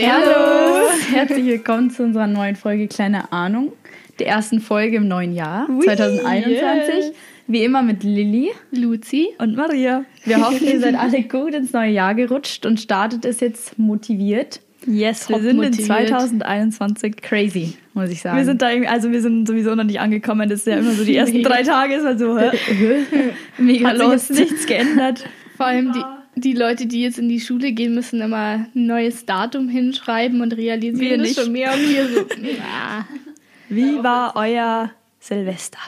Servus. Herzlich willkommen zu unserer neuen Folge Kleine Ahnung, der ersten Folge im neuen Jahr Ui, 2021. yes. Wie immer mit Lilly. Luzi. Und Maria. Wir hoffen, ihr seid alle gut ins neue Jahr gerutscht und startet es jetzt motiviert. Yes, wir Top sind motiviert. in 2021. Crazy, muss ich sagen. Wir sind da irgendwie, also wir sind sowieso noch nicht angekommen. Das ist ja immer so die ersten drei Tage ist halt so, hä? mega hat sich lost. jetzt nichts geändert. Vor allem die, die Leute, die jetzt in die Schule gehen, müssen immer ein neues Datum hinschreiben und realisieren Wir das nicht. schon mehr und hier so. Wie war euer Silvester?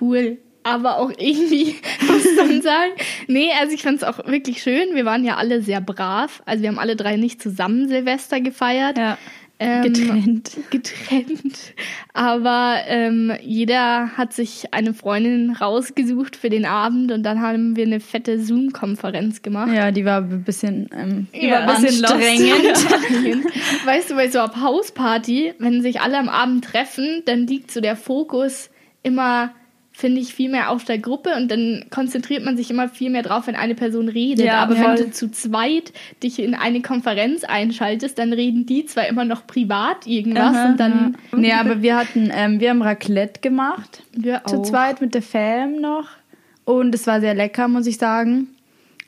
cool. Aber auch irgendwie, muss ich dann sagen. Nee, also ich fand es auch wirklich schön. Wir waren ja alle sehr brav. Also wir haben alle drei nicht zusammen Silvester gefeiert. Ja. Ähm, Getrennt. getrennt. Aber ähm, jeder hat sich eine Freundin rausgesucht für den Abend und dann haben wir eine fette Zoom-Konferenz gemacht. Ja, die war ein bisschen, ähm, Die war ein bisschen anstrengend. weißt du, bei so einer Hausparty, wenn sich alle am Abend treffen, dann liegt so der Fokus immer, finde ich, viel mehr auf der Gruppe und dann konzentriert man sich immer viel mehr drauf, wenn eine Person redet. Ja, Aber voll. wenn du zu zweit dich in eine Konferenz einschaltest, dann reden die zwar immer noch privat irgendwas Aha, und dann Nee, aber wir hatten, ähm, wir haben Raclette gemacht. wir Zu auch. zweit mit der Fam noch. Und es war sehr lecker, muss ich sagen.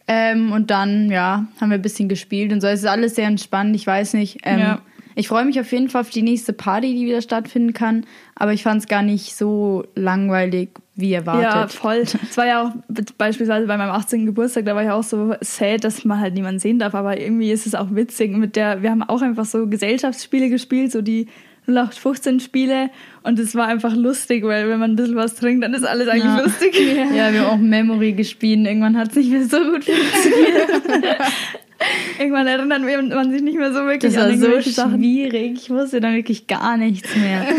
Ähm, und dann, ja, haben wir ein bisschen gespielt und so. Es ist alles sehr entspannt. Ich weiß nicht. Ähm, Ja. Ich freue mich auf jeden Fall auf die nächste Party, die wieder stattfinden kann. Aber ich fand es gar nicht so langweilig, wie erwartet. Ja, voll. Es war ja auch beispielsweise bei meinem 18. Geburtstag, da war ich auch so sad, dass man halt niemanden sehen darf. Aber irgendwie ist es auch witzig. Mit der, wir haben auch einfach so Gesellschaftsspiele gespielt, so die 0815 Spiele. Und es war einfach lustig, weil wenn man ein bisschen was trinkt, dann ist alles eigentlich Ja. lustig. Ja, wir haben auch Memory gespielt. Irgendwann hat es nicht mehr so gut funktioniert. Irgendwann erinnert man sich nicht mehr so wirklich Das war an so irgendwelche Sachen. schwierig. Ich wusste dann wirklich gar nichts mehr.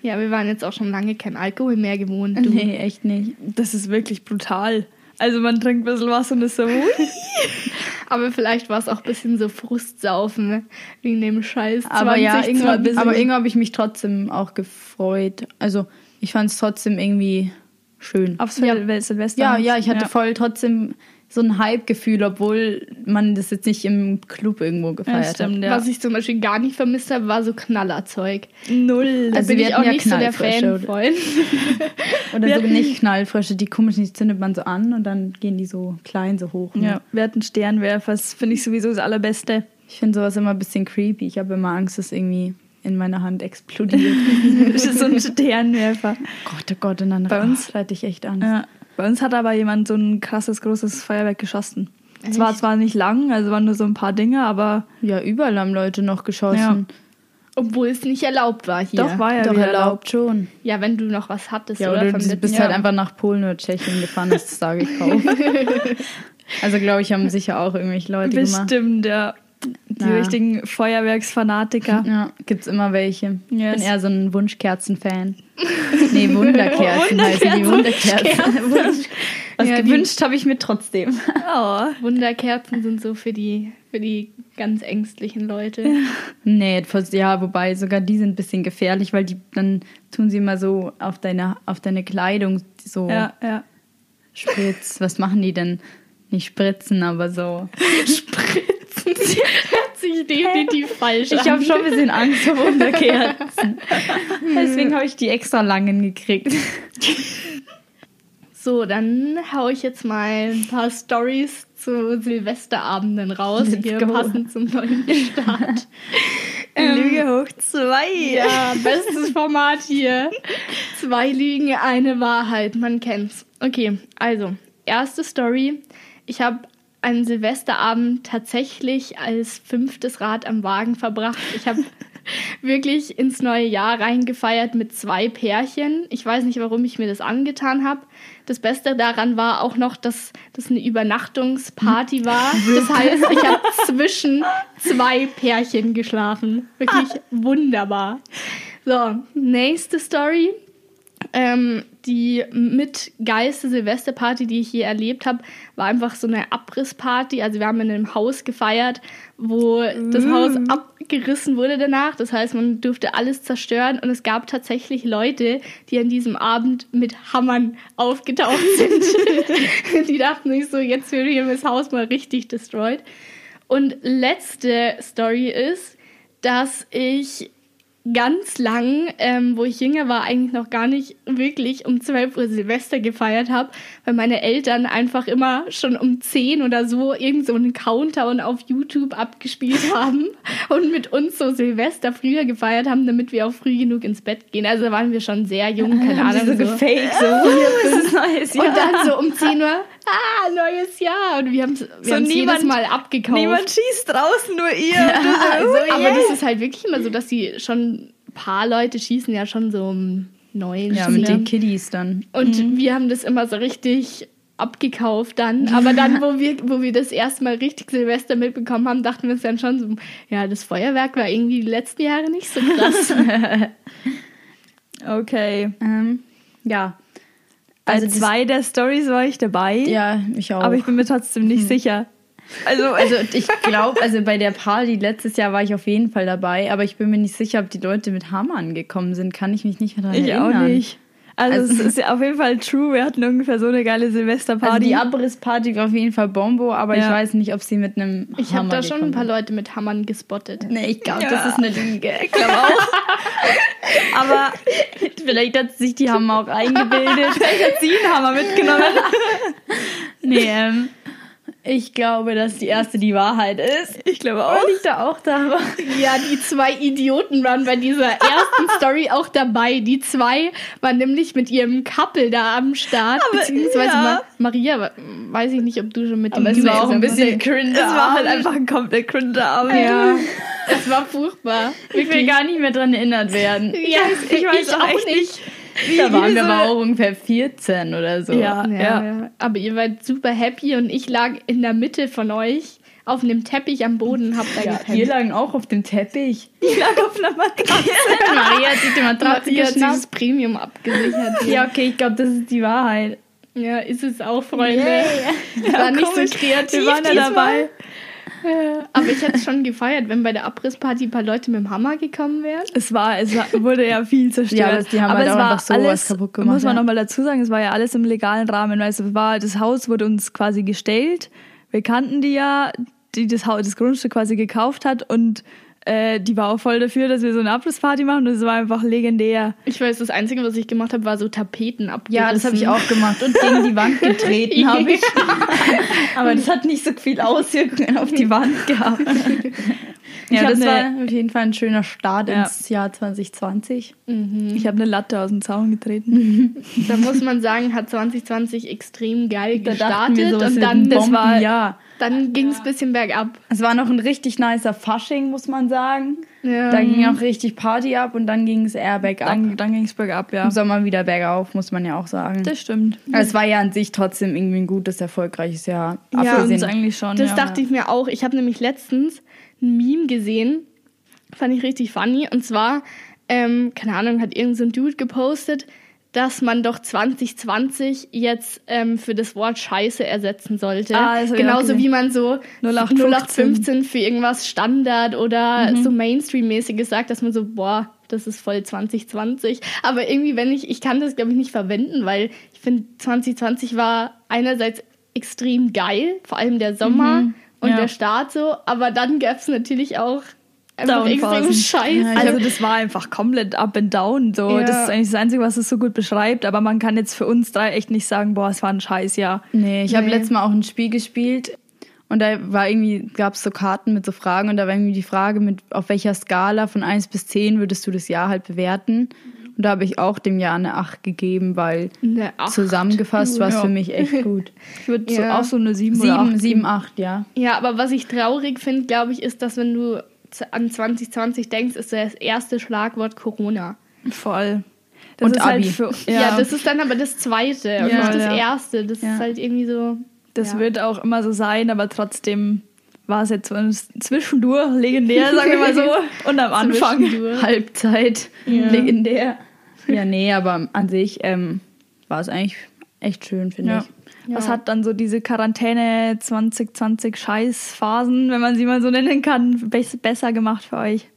Ja, wir waren jetzt auch schon lange kein Alkohol mehr gewohnt. Du. nee, echt nicht. Das ist wirklich brutal. Also man trinkt ein bisschen was und ist so, ui. Aber vielleicht war es auch ein bisschen so Frustsaufen ne? wegen dem Scheiß. Aber ja, 2020. irgendwann, aber irgendwann habe ich mich trotzdem auch gefreut. Also ich fand es trotzdem irgendwie schön. Aufs Ja. Sil- Silvester. Ja, ja, ich hatte Ja. voll trotzdem so ein Hype-Gefühl, obwohl man das jetzt nicht im Club irgendwo Ja, gefeiert hat. stimmt, ja. Was ich zum Beispiel gar nicht vermisst habe, war so Knallerzeug. Null. Da Also bin wir ich auch ja nicht so der Fan oder? von. Oder so nicht Knallfrische, die komischen, die zündet man so an und dann gehen die so klein, so hoch. ne? Ja, wir hatten Sternwerfer, das finde ich sowieso das Allerbeste. Ich finde sowas immer ein bisschen creepy. Ich habe immer Angst, dass irgendwie in meiner Hand explodiert. So ein Sternwerfer. Gott, oh Gott, und dann Bei uns- hatte ich echt Angst. Ja, bei uns hat aber jemand so ein krasses, großes Feuerwerk geschossen. Es war zwar nicht lang, also waren nur so ein paar Dinge, aber Ja, überall haben Leute noch geschossen. Obwohl es nicht erlaubt war hier. doch war ja Doch erlaubt schon. Ja, wenn du noch was hattest, Ja, oder? oder du bist Jahr. halt einfach nach Polen oder Tschechien gefahren, hast es da gekauft. also glaube ich, haben sicher auch irgendwelche Leute gemacht. Bestimmt, ja. Die Ja. richtigen Feuerwerksfanatiker. Ja, gibt's immer welche. Ich Yes. bin eher so ein Wunschkerzen-Fan. nee, Wunderkerzen heißen die Wunderkerzen. Wunsch- Was Ja, gewünscht habe ich mir trotzdem. Oh. Wunderkerzen sind so für die, für die ganz ängstlichen Leute. Nee, ja, wobei sogar die sind ein bisschen gefährlich, weil die dann tun sie immer so auf deine, auf deine Kleidung so Ja, ja. Spritz. Was machen die denn? Nicht spritzen, aber so. Spritzen. Hört sich definitiv falsch Ich an. habe schon ein bisschen Angst vor Wunderkerzen. Deswegen habe ich die extra langen gekriegt. So, dann hau ich jetzt mal ein paar Stories zu Silvesterabenden raus, Let's hier go. passend zum neuen Start. Ähm, Lüge hoch zwei. Ja, bestes Format hier. Zwei Lügen, eine Wahrheit, man kennt's. Okay, also, erste Story. Ich habe einen Silvesterabend tatsächlich als fünftes Rad am Wagen verbracht. Ich habe wirklich ins neue Jahr reingefeiert mit zwei Pärchen. Ich weiß nicht, warum ich mir das angetan habe. Das Beste daran war auch noch, dass das eine Übernachtungsparty war. Das heißt, ich habe zwischen zwei Pärchen geschlafen. Wirklich wunderbar. So, nächste Story. Ähm, die mit geilste Silvesterparty, die ich je erlebt habe, war einfach so eine Abrissparty. Also wir haben in einem Haus gefeiert, wo das Haus abgerissen wurde danach. Das heißt, man durfte alles zerstören und es gab tatsächlich Leute, die an diesem Abend mit Hammern aufgetaucht sind. die dachten sich so, jetzt wird hier das Haus mal richtig destroyed. Und letzte Story ist, dass ich ganz lang, ähm, wo ich jünger war, eigentlich noch gar nicht wirklich um 12 Uhr Silvester gefeiert habe, weil meine Eltern einfach immer schon um 10 oder so irgend so einen Countdown auf YouTube abgespielt haben und mit uns so Silvester früher gefeiert haben, damit wir auch früh genug ins Bett gehen. Also waren wir schon sehr jung, keine Haben sie Ahnung. so So. gefaked, so, es ist neues Jahr. Und dann so um 10 Uhr, ah, neues Jahr. Und wir haben es So jedes niemand- Mal abgekauft. Niemand schießt draußen, nur ihr. So, oh aber yeah. das ist halt wirklich immer so, dass die schon, ein paar Leute schießen ja schon so um neun. Ja, mit den Kiddies dann. Und wir haben das immer so richtig abgekauft dann. Aber dann, wo wir, wo wir das erste Mal richtig Silvester mitbekommen haben, dachten wir uns dann schon so, ja, das Feuerwerk war irgendwie die letzten Jahre nicht so krass. Okay. Ähm, ja. Also zwei der Stories war ich dabei. Ja, ich auch. Aber ich bin mir trotzdem nicht sicher. Also, also ich glaube, also bei der Party letztes Jahr war ich auf jeden Fall dabei, aber ich bin mir nicht sicher, ob die Leute mit Hammern gekommen sind. Kann ich mich nicht mehr daran ich erinnern. auch nicht. Also, Also- es ist ja auf jeden Fall true. Wir hatten ungefähr so eine geile Silvesterparty. Also die Abrissparty war auf jeden Fall Bombo, aber ich Ja. weiß nicht, ob sie mit einem Ich habe da schon ein paar. Leute mit Hammern gespottet. Nee, ich glaube, Ja. das ist eine Lüge. ich glaube auch. Aber Vielleicht hat sich die Hammer auch eingebildet. vielleicht hat sie einen Hammer mitgenommen. nee, ähm, ich glaube, dass die erste die Wahrheit ist. Ich glaube auch. Weil ich da auch da war. Ja, die zwei Idioten waren bei dieser ersten Story auch dabei. Die zwei waren nämlich mit ihrem Couple da am Start. Aber, beziehungsweise ja. Ma Maria, weiß ich nicht, ob du schon mit Aber dem es war auch ein bisschen cringe. Es war halt einfach ein komplett cringe Abend. Ja, es war furchtbar. Ich will gar nicht mehr dran erinnert werden. Ja, ich weiß auch echt nicht. Da waren wir aber auch ungefähr 14 oder so. Ja, Ja, ja. ja. Aber ihr wart super happy und ich lag in der Mitte von euch auf einem Teppich am Boden, hab da Ja, gepennt. wir lagen auch auf dem Teppich. Ich lag auf einer Matratze. Maria hat sich die Matratze Maria hat sich das Premium abgesichert. Ja, okay, ich glaube, das ist die Wahrheit. Ja, ist es auch, Freunde. Yay. Ich war nicht so kreativ Wir waren ja dabei. Aber ich hätte es schon gefeiert, wenn bei der Abrissparty ein paar Leute mit dem Hammer gekommen wären. Es war, es war, wurde ja viel zerstört. Ja, das- die haben aber halt es auch war so was kaputt gemacht, Muss man ja. nochmal dazu sagen, es war ja alles im legalen Rahmen. Weil es war, das Haus wurde uns quasi gestellt. Wir kannten die ja, die das, Haus, das Grundstück quasi gekauft hat und äh, die war auch voll dafür, dass wir so eine Abrissparty machen. Und es war einfach legendär. Ich weiß, das Einzige, was ich gemacht habe, war so Tapeten abgerissen. Ja, das habe ich auch gemacht und gegen die Wand getreten habe ich. Aber das hat nicht so viel Auswirkungen auf die Wand gehabt. Ja, das ne- war auf jeden Fall ein schöner Start Ja. ins Jahr 2020. Ich habe eine Latte aus dem Zaun getreten. Da muss man sagen, hat 2020 extrem geil Da gestartet und dann, das war- Bombenjahr. Dann ging es ein bisschen bergab. Es war noch ein richtig nicer Fasching, muss man sagen. Ja. Da ging auch richtig Party ab und dann ging es eher bergab. Dann, dann ging es bergab, ja. Im Sommer wieder bergauf, muss man ja auch sagen. Das stimmt. Es war ja an sich trotzdem irgendwie ein gutes, erfolgreiches Jahr. Ja, Für Abgesehen- uns eigentlich schon. Das ja. dachte ich mir auch. Ich habe nämlich letztens ein Meme gesehen, fand ich richtig funny. Und zwar, ähm, keine Ahnung, hat irgend so ein Dude gepostet, dass man doch 2020 jetzt ähm, für das Wort Scheiße ersetzen sollte. Ah, auch Genauso gesehen. wie man so 0815. 0815 für irgendwas Standard oder Mhm. so Mainstream-mäßiges sagt, dass man so, boah, das ist voll 2020. Aber irgendwie, wenn ich, ich kann das, glaube ich, nicht verwenden, weil ich finde, 2020 war einerseits extrem geil, vor allem der Sommer und Mhm. ja. der Start so, aber dann gab es natürlich auch einfach extrem Scheiße. Also das war einfach komplett up and down. So. Ja. Das ist eigentlich das Einzige, was es so gut beschreibt. Aber man kann jetzt für uns drei echt nicht sagen, boah, es war ein Scheißjahr. Nee, ich habe Nee. letztes Mal auch ein Spiel gespielt und da war irgendwie, gab es so Karten mit so Fragen und da war irgendwie die Frage, mit auf welcher Skala von 1 bis 10 würdest du das Jahr halt bewerten? Und da habe ich auch dem Jahr eine 8 gegeben, weil Eine Acht. zusammengefasst war es Ja. für mich echt gut. Ich würde Ja. so auch so eine 7 oder 7, 8 7, 8, ja. Ja, aber was ich traurig finde, glaube ich, ist, dass wenn du an 2020 denkst, ist das erste Schlagwort Corona. Voll. Das Und ist halt Abi. für, Ja, ja, das ist dann aber das zweite und Ja, nicht das ja. erste. Das ist halt irgendwie so. das wird auch immer so sein, aber trotzdem war es jetzt zwischendurch legendär, sagen wir mal so. Und am Anfang. Halbzeit, legendär. Ja, nee, aber an sich ähm, war es eigentlich echt schön, finde ich. Was Ja. hat dann so diese Quarantäne 2020 Scheißphasen, wenn man sie mal so nennen kann, be besser gemacht für euch?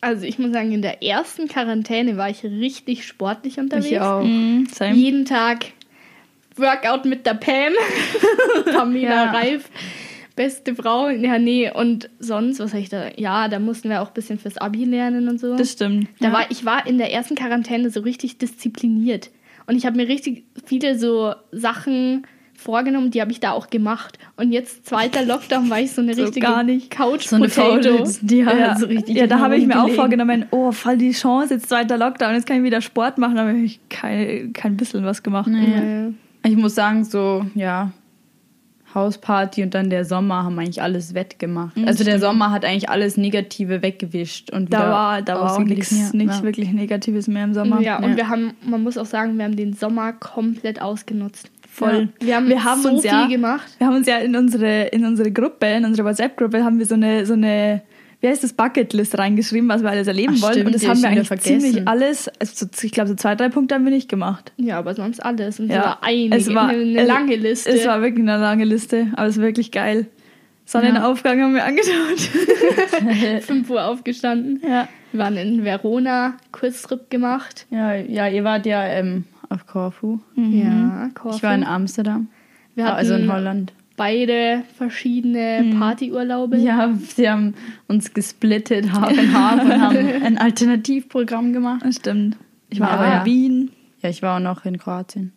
Also ich muss sagen, in der ersten Quarantäne war ich richtig sportlich unterwegs. Ich auch. Mhm, same. Jeden Tag Workout mit der Pam, Pamela Ja. Reif. beste Frau. Ja, nee, und sonst, was habe ich da? Ja, da mussten wir auch ein bisschen fürs Abi lernen und so. Das stimmt. Da ja. war, ich war in der ersten Quarantäne so richtig diszipliniert. Und ich habe mir richtig viele so Sachen vorgenommen, die habe ich da auch gemacht. Und jetzt zweiter Lockdown war ich so eine So richtige gar nicht. Couch So eine. Faulitz, die ja, so richtig ja, da habe ich mir auch gelegen. vorgenommen, oh, voll die Chance, jetzt zweiter Lockdown, jetzt kann ich wieder Sport machen, aber ich kein, kein bisschen was gemacht. Ja. Ich muss sagen, so, ja, Hausparty und dann der Sommer haben eigentlich alles wettgemacht. also der Sommer hat eigentlich alles Negative weggewischt. Und Da war, da war auch nichts, Ja. wirklich Negatives mehr im Sommer. Ja, und Ja. wir haben, man muss auch sagen, wir haben den Sommer komplett ausgenutzt. Voll. Ja. Wir haben, Wir haben so uns ja- gemacht. Wir haben uns ja in unsere, in unsere Gruppe, in unsere WhatsApp-Gruppe, haben wir so eine, so eine, wie heißt das, Bucketlist reingeschrieben, was wir alles erleben Ach, wollen. stimmt, und das haben hab wir ich eigentlich vergessen. ziemlich alles, also so, ich glaube, so zwei, drei Punkte haben wir nicht gemacht. Ja, aber sonst alles. Und Ja. ja. war einige, Es war- eine, eine lange Liste. Es war wirklich eine lange Liste, aber es ist wirklich geil. Sonnenaufgang haben wir angeschaut. 5 Uhr aufgestanden. ja. Wir waren in Verona, Kurztrip gemacht. Ja, ja, ihr wart ja ähm, auf Korfu. Ja, Korfu. Ich war in Amsterdam. Wir hatten also in Holland. beide verschiedene Partyurlaube. Ja, sie haben uns gesplittet, Half and Half, und haben ein Alternativprogramm gemacht. Das stimmt. Ich war Ja, aber in Wien. Ja, ich war auch noch in Kroatien.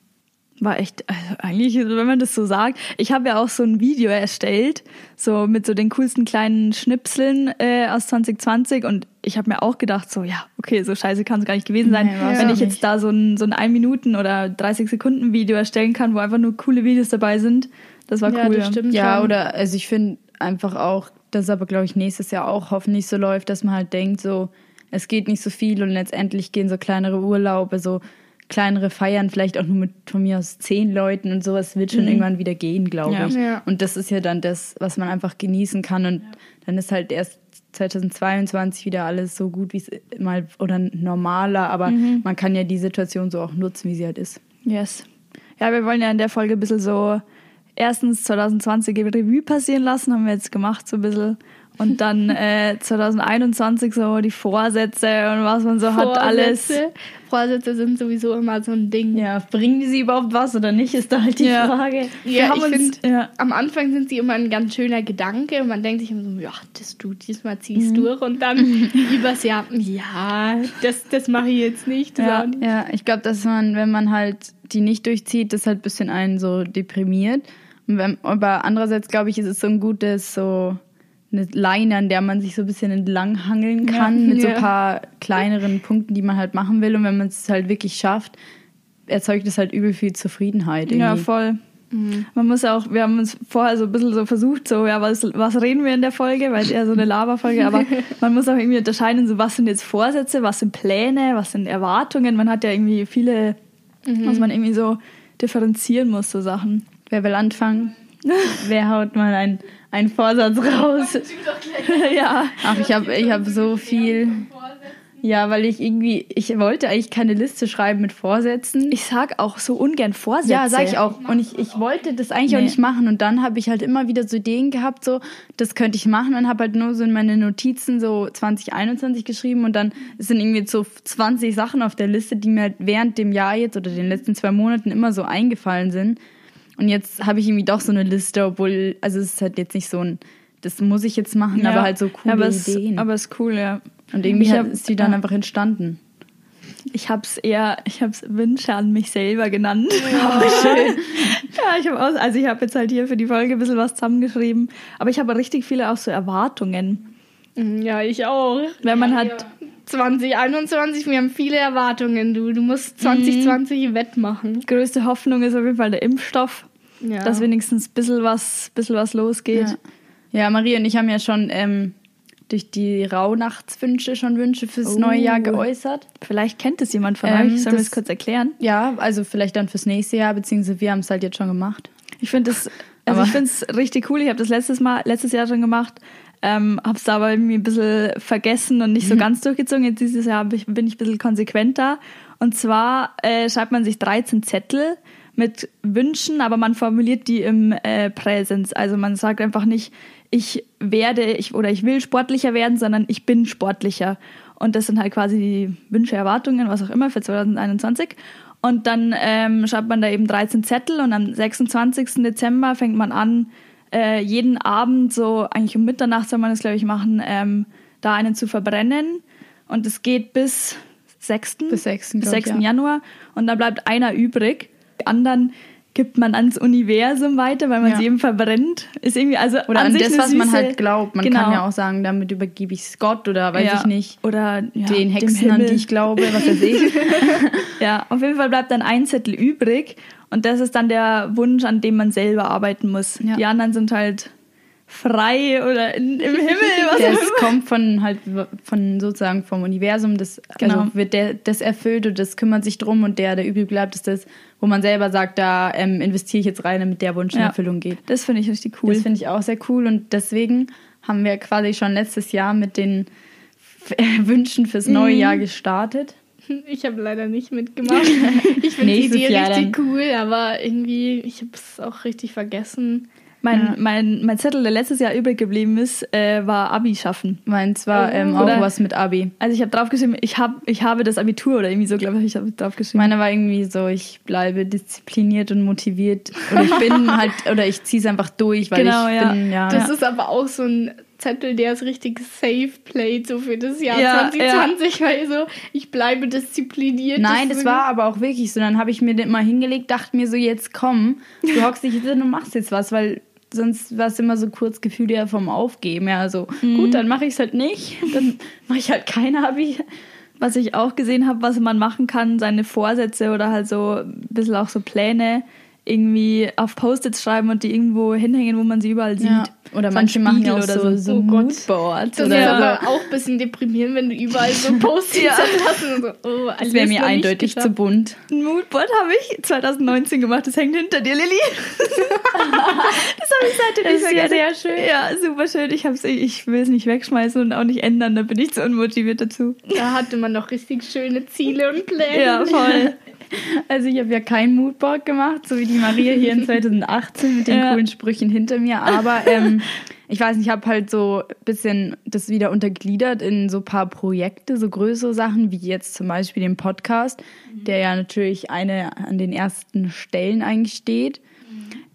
War echt, also eigentlich, wenn man das so sagt, ich habe ja auch so ein Video erstellt, so mit so den coolsten kleinen Schnipseln äh, aus 2020 und ich habe mir auch gedacht, so, ja, okay, so scheiße kann es gar nicht gewesen sein, Nee, wenn ich jetzt nicht. da so ein, so ein 1 Minuten oder 30 Sekunden Video erstellen kann, wo einfach nur coole Videos dabei sind. Das war Ja, cool. das stimmt Ja, schon. oder also ich finde einfach auch, dass es aber, glaube ich, nächstes Jahr auch hoffentlich so läuft, dass man halt denkt, so, es geht nicht so viel und letztendlich gehen so kleinere Urlaube, so kleinere Feiern, vielleicht auch nur mit von mir aus zehn Leuten und sowas wird schon irgendwann wieder gehen, glaube Ja. ich. Ja. Und das ist ja dann das, was man einfach genießen kann und dann ist halt erst 2022 wieder alles so gut, wie es mal oder normaler, aber man kann ja die Situation so auch nutzen, wie sie halt ist. Yes. Ja, wir wollen ja in der Folge ein bisschen so erstens 2020 Revue passieren lassen, haben wir jetzt gemacht so ein bisschen. Und dann äh, 2021 so die Vorsätze und was man so hat, alles. Vorsätze. Sind sowieso immer so ein Ding. Ja, bringen die sie überhaupt was oder nicht, ist da halt die Ja. Frage. Ja, ich finde, ja. am Anfang sind sie immer ein ganz schöner Gedanke und man denkt sich immer so, ja, das du diesmal ziehst Mhm. durch und dann übers Jahr, ja, das, das mache ich jetzt nicht. Ja. nicht. Ja, ich glaube, dass man, wenn man halt die nicht durchzieht, das halt ein bisschen einen so deprimiert. Und wenn, aber andererseits, glaube ich, ist es so ein gutes, so eine Leine, an der man sich so ein bisschen entlanghangeln kann, Ja. mit so Ja. ein paar kleineren Punkten, die man halt machen will. Und wenn man es halt wirklich schafft, erzeugt es halt übel viel Zufriedenheit. Irgendwie. Ja, voll. Man muss auch, wir haben uns vorher so ein bisschen so versucht, so, ja, was, was reden wir in der Folge, weil es eher so eine Laberfolge, aber man muss auch irgendwie unterscheiden, so, was sind jetzt Vorsätze, was sind Pläne, was sind Erwartungen. Man hat ja irgendwie viele, was man irgendwie so differenzieren muss, so Sachen. Wer will anfangen? Wer haut mal einen, einen Vorsatz raus? ja. Ach, ich habe ich hab so viel. Ja, weil ich irgendwie, ich wollte eigentlich keine Liste schreiben mit Vorsätzen. Ich sag auch so ungern Vorsätze. ja, sag ich auch. Und ich, ich wollte das eigentlich auch Nee. nicht machen. Und dann habe ich halt immer wieder so Ideen gehabt, so, das könnte ich machen. Und habe halt nur so in meine Notizen so 2021 geschrieben. Und dann sind irgendwie so 20 Sachen auf der Liste, die mir halt während dem Jahr jetzt oder den letzten zwei Monaten immer so eingefallen sind. Und jetzt habe ich irgendwie doch so eine Liste, obwohl, also es ist halt jetzt nicht so ein, das muss ich jetzt machen, Ja. aber halt so coole aber es, Ideen. Aber es ist cool, ja. Und irgendwie hab- ist die dann ja. einfach entstanden. Ich hab's eher, ich hab's Wünsche an mich selber genannt. schön. ja, ich habe auch, also ich habe jetzt halt hier für die Folge ein bisschen was zusammengeschrieben, aber ich habe richtig viele auch so Erwartungen. Mhm, Ja, ich auch. Wenn man hat, 2021, wir haben viele Erwartungen, du. Du musst 2020 wettmachen. größte Hoffnung ist auf jeden Fall der Impfstoff, Ja. dass wenigstens ein bisschen was, bisschen was losgeht. Ja. ja, Marie und ich haben ja schon ähm, durch die Rauhnachtswünsche schon Wünsche fürs Oh. neue Jahr geäußert. Vielleicht kennt es jemand von Ähm, euch, sollen wir das- es kurz erklären? Ja, also vielleicht dann fürs nächste Jahr, beziehungsweise wir haben es halt jetzt schon gemacht. Ich finde das, also Aber- ich finde es richtig cool. Ich habe das letztes Mal, letztes Jahr schon gemacht, ähm, habe es da aber irgendwie ein bisschen vergessen und nicht so ganz durchgezogen. Jetzt dieses Jahr ich, bin ich ein bisschen konsequenter. Und zwar äh, schreibt man sich 13 Zettel mit Wünschen, aber man formuliert die im äh, Präsens. Also man sagt einfach nicht, ich werde ich, oder ich will sportlicher werden, sondern ich bin sportlicher. Und das sind halt quasi die Wünsche, Erwartungen, was auch immer für 2021. Und dann ähm, schreibt man da eben 13 Zettel und am 26. Dezember fängt man an, äh, jeden Abend, so eigentlich um Mitternacht soll man das, glaube ich, machen, ähm, da einen zu verbrennen. Und es geht bis 6. Bis 6. bis glaub 6. ich, ja. Januar. Und da bleibt einer übrig. Die anderen gibt man ans Universum weiter, weil man Ja. sie eben verbrennt. Ist irgendwie, also Oder an sich das, was man süße- halt glaubt. Man Genau. kann ja auch sagen, damit übergebe ich es Gott oder weiß Ja. ich nicht. Oder ja, den Hexen, an die ich glaube, was weiß ich. Ja, auf jeden Fall bleibt dann ein Zettel übrig und das ist dann der Wunsch, an dem man selber arbeiten muss. Ja. Die anderen sind halt frei oder in, im Himmel, was Das kommt von halt von sozusagen vom Universum, das Genau. also wird der das erfüllt und das kümmert sich drum und der, der übrig bleibt, ist das, wo man selber sagt, da ähm, investiere ich jetzt rein, damit der Wunsch in Ja. Erfüllung geht. Das finde ich richtig cool. Das finde ich auch sehr cool und deswegen haben wir quasi schon letztes Jahr mit den Wünschen fürs neue Mhm. Jahr gestartet. Ich habe leider nicht mitgemacht. Ich finde die Idee Jahr richtig cool, aber irgendwie, ich habe es auch richtig vergessen. mein, Ja. mein, mein Zettel, der letztes Jahr übrig geblieben ist, äh, war Abi schaffen. Meins war Oh. ähm, auch Oder- was mit Abi. Also ich habe draufgeschrieben, ich, hab, ich habe das Abitur oder irgendwie so, glaube ich, ich habe draufgeschrieben. Meine war irgendwie so, ich bleibe diszipliniert und motiviert. Oder ich bin halt, oder ich ziehe es einfach durch, weil Genau, ich ja. bin, ja. Das ist aber auch so ein Zettel, der ist richtig safe played, so für das Jahr Ja, 2020, weil so, ich bleibe diszipliniert. Nein, das war aber auch wirklich so. Dann habe ich mir den mal hingelegt, dachte mir so, jetzt komm, du hockst dich jetzt hin und machst jetzt was, weil sonst war es immer so kurz Gefühl ja vom Aufgeben. Ja, also gut, dann mache ich es halt nicht. Dann mache ich halt kein Abi. Was ich auch gesehen habe, was man machen kann, seine Vorsätze oder halt so ein bisschen auch so Pläne irgendwie auf Post-its schreiben und die irgendwo hinhängen, wo man sie überall sieht. Ja. Oder ein manche machen ja auch Spiegel so, oder so, Oh. Moodboards. Das oder Ja. aber auch ein bisschen deprimierend, wenn du überall so Post-its Ja. hast so, oh, das wäre mir eindeutig zu bunt. Ein Moodboard habe ich 2019 gemacht, das hängt hinter dir, Lilly. das habe ich seitdem Das nicht ist ja vergessen. sehr schön. Ja, super schön. Ich, hab's, ich will es nicht wegschmeißen und auch nicht ändern, da bin ich zu unmotiviert dazu. Da hatte man noch richtig schöne Ziele und Pläne. Ja, voll. Also ich habe ja kein Moodboard gemacht, so wie die Maria hier in 2018 mit den Ja. coolen Sprüchen hinter mir. Aber ähm, ich weiß nicht, ich habe halt so ein bisschen das wieder untergliedert in so ein paar Projekte, so größere Sachen, wie jetzt zum Beispiel den Podcast, der ja natürlich eine an den ersten Stellen eigentlich steht.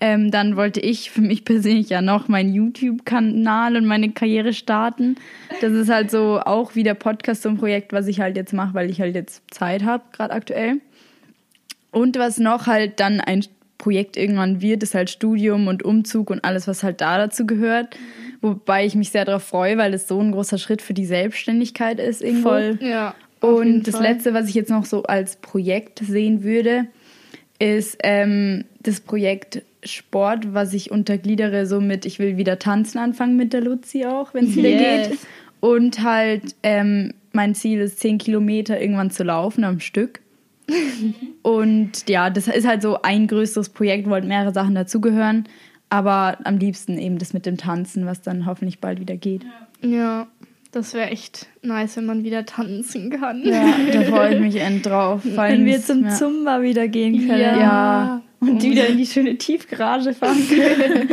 Ähm, dann wollte ich für mich persönlich ja noch meinen YouTube-Kanal und meine Karriere starten. Das ist halt so auch wieder Podcast so ein Projekt, was ich halt jetzt mache, weil ich halt jetzt Zeit habe, gerade aktuell. Und was noch halt dann ein Projekt irgendwann wird, ist halt Studium und Umzug und alles, was halt da dazu gehört. Wobei ich mich sehr darauf freue, weil es so ein großer Schritt für die Selbstständigkeit ist irgendwo. Voll. Ja. Und das Fall. letzte, was ich jetzt noch so als Projekt sehen würde, ist ähm, das Projekt Sport, was ich untergliedere, so mit, ich will wieder tanzen anfangen mit der Luzi auch, wenn es wieder Yes. geht. Und halt, ähm, mein Ziel ist, 10 Kilometer irgendwann zu laufen am Stück. Und ja, das ist halt so ein größeres Projekt, wo halt mehrere Sachen dazugehören. Aber am liebsten eben das mit dem Tanzen, was dann hoffentlich bald wieder geht. Ja, das wäre echt nice, wenn man wieder tanzen kann. Ja, da freue ich mich end drauf. Wenn wir zum ja. Zumba wieder gehen können. Ja. Ja, und wieder in die schöne Tiefgarage fahren können.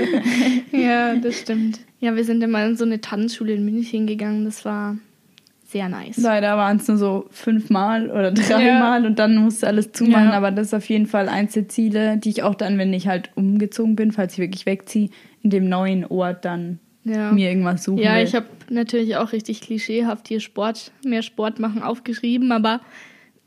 Ja, das stimmt. Ja, wir sind immer in so eine Tanzschule in München gegangen. Das war sehr nice. Leider waren es nur so fünfmal oder dreimal und dann musste alles zumachen. Ja. Aber das ist auf jeden Fall eins der Ziele, die ich auch dann, wenn ich halt umgezogen bin, falls ich wirklich wegziehe, in dem neuen Ort dann Ja. mir irgendwas suchen Ja, will. ich habe natürlich auch richtig klischeehaft hier Sport, mehr Sport machen aufgeschrieben, aber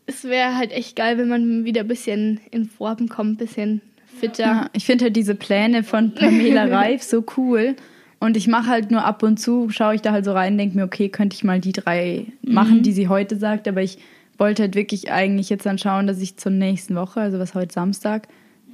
es wäre halt echt geil, wenn man wieder ein bisschen in Form kommt, ein bisschen fitter. Ja, ich finde halt diese Pläne von Pamela Reif so cool. Und ich mache halt nur ab und zu, schaue ich da halt so rein, denke mir, okay, könnte ich mal die drei machen, die sie heute sagt. Aber ich wollte halt wirklich eigentlich jetzt dann schauen, dass ich zur nächsten Woche, also was heute Samstag,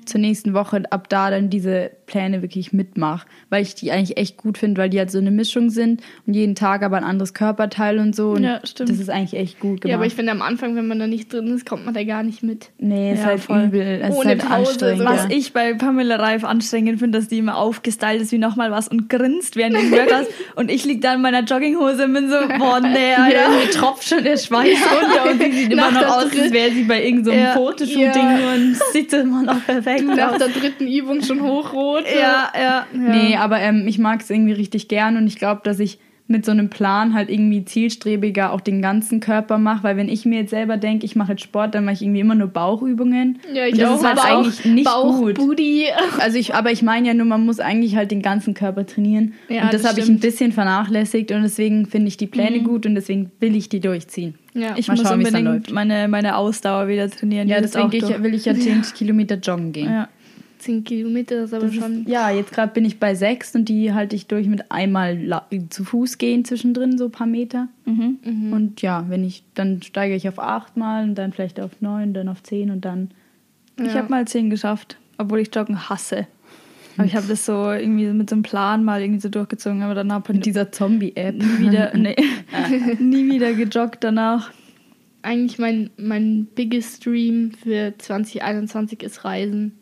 zur nächsten Woche ab da dann diese Pläne wirklich mitmache. Weil ich die eigentlich echt gut finde, weil die halt so eine Mischung sind und jeden Tag aber ein anderes Körperteil und so. Und Ja, stimmt. das ist eigentlich echt gut gemacht. Ja, aber ich finde am Anfang, wenn man da nicht drin ist, kommt man da gar nicht mit. nee, ist Ja, halt voll. übel. Es Ohne ist halt Pause, so. ja. Was ich bei Pamela Reif anstrengend finde, dass die immer aufgestylt ist wie nochmal was und grinst während den Workouts und ich lieg da in meiner Jogginghose und bin so, boah, nee, Ja, Alter. mir tropft schon der Schweiß runter und sie sieht immer noch aus, als wäre sie bei irgendeinem Ja. Fotoshooting Ja. und sieht immer noch perfekt Nach aus. der dritten Übung schon hochrot. so. Ja, ja. Nee, aber ähm, ich mag es irgendwie richtig gern und ich glaube, dass ich mit so einem Plan halt irgendwie zielstrebiger auch den ganzen Körper mache, weil wenn ich mir jetzt selber denke, ich mache jetzt Sport, dann mache ich irgendwie immer nur Bauchübungen. Ja, ich und das auch. ist halt Bauch, eigentlich nicht Bauch, gut. Booty. Also ich, aber ich meine ja nur, man muss eigentlich halt den ganzen Körper trainieren. Ja, und das, das habe ich ein bisschen vernachlässigt und deswegen finde ich die Pläne gut und deswegen will ich die durchziehen. Ja. Ich Mal muss schauen, unbedingt läuft. meine, meine Ausdauer wieder trainieren. Ja, deswegen ich, will ich ja 10 Kilometer joggen gehen. Ja. 10 Kilometer ist aber Das schon. ist, ja, jetzt gerade bin ich bei sechs und die halte ich durch mit einmal zu Fuß gehen zwischendrin, so ein paar Meter. Mhm. Und ja, wenn ich, dann steige ich auf acht mal und dann vielleicht auf neun, dann auf zehn und dann. Ich Ja. habe mal 10 geschafft, obwohl ich Joggen hasse. Aber ich habe das so irgendwie mit so einem Plan mal irgendwie so durchgezogen, aber dann habe ich Mit dieser Zombie-App. nie wieder, nee, nie wieder gejoggt danach. Eigentlich mein, mein biggest Dream für 2021 ist Reisen.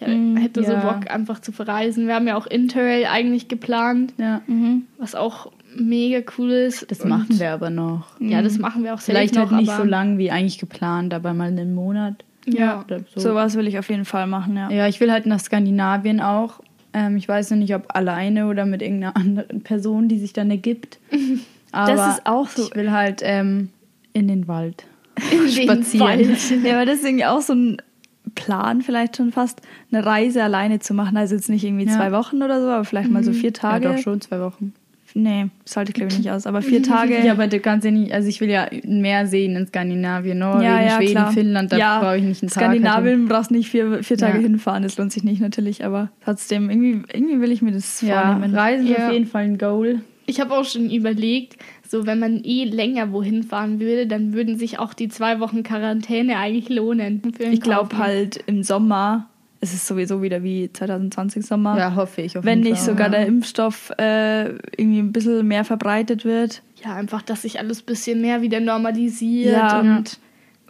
Ich Mm, hätte so ja. Bock, einfach zu verreisen. Wir haben ja auch Interrail eigentlich geplant, Ja, was auch mega cool ist. das machen wir aber noch. Ja, das machen wir auch safe Vielleicht noch, halt nicht so lang wie eigentlich geplant, aber mal einen Monat. Ja. Oder so. Sowas will ich auf jeden Fall machen, ja. Ja, ich will halt nach Skandinavien auch. Ähm, ich weiß noch nicht, ob alleine oder mit irgendeiner anderen Person, die sich dann ergibt. Aber Das ist auch so. Ich will halt ähm, in den Wald In den spazieren. Wald. Ja, aber das ist irgendwie auch so ein Plan, vielleicht schon fast, eine Reise alleine zu machen. Also jetzt nicht irgendwie Ja. zwei Wochen oder so, aber vielleicht mal so vier Tage. Ja, doch schon zwei Wochen. Nee, das halte ich glaube ich nicht aus. Aber vier Tage. Ja, aber du kannst ja nicht, also ich will ja mehr sehen in Skandinavien, Norwegen, Ja, ja, Schweden, klar. Finnland, da Ja, brauche ich nicht einen Tag. Skandinavien brauchst nicht vier, vier Tage Ja. hinfahren, das lohnt sich nicht natürlich, aber trotzdem, irgendwie, irgendwie will ich mir das Ja, vornehmen. Reisen ist auf jeden Fall ein Goal. Ich habe auch schon überlegt, so wenn man eh länger wohin fahren würde, dann würden sich auch die zwei Wochen Quarantäne eigentlich lohnen. Ich glaube halt im Sommer, es ist sowieso wieder wie 2020 Sommer, Ja, hoffe ich. Wenn nicht Fall. sogar ja. der Impfstoff äh, irgendwie ein bisschen mehr verbreitet wird. Ja, einfach, dass sich alles ein bisschen mehr wieder normalisiert. Ja, und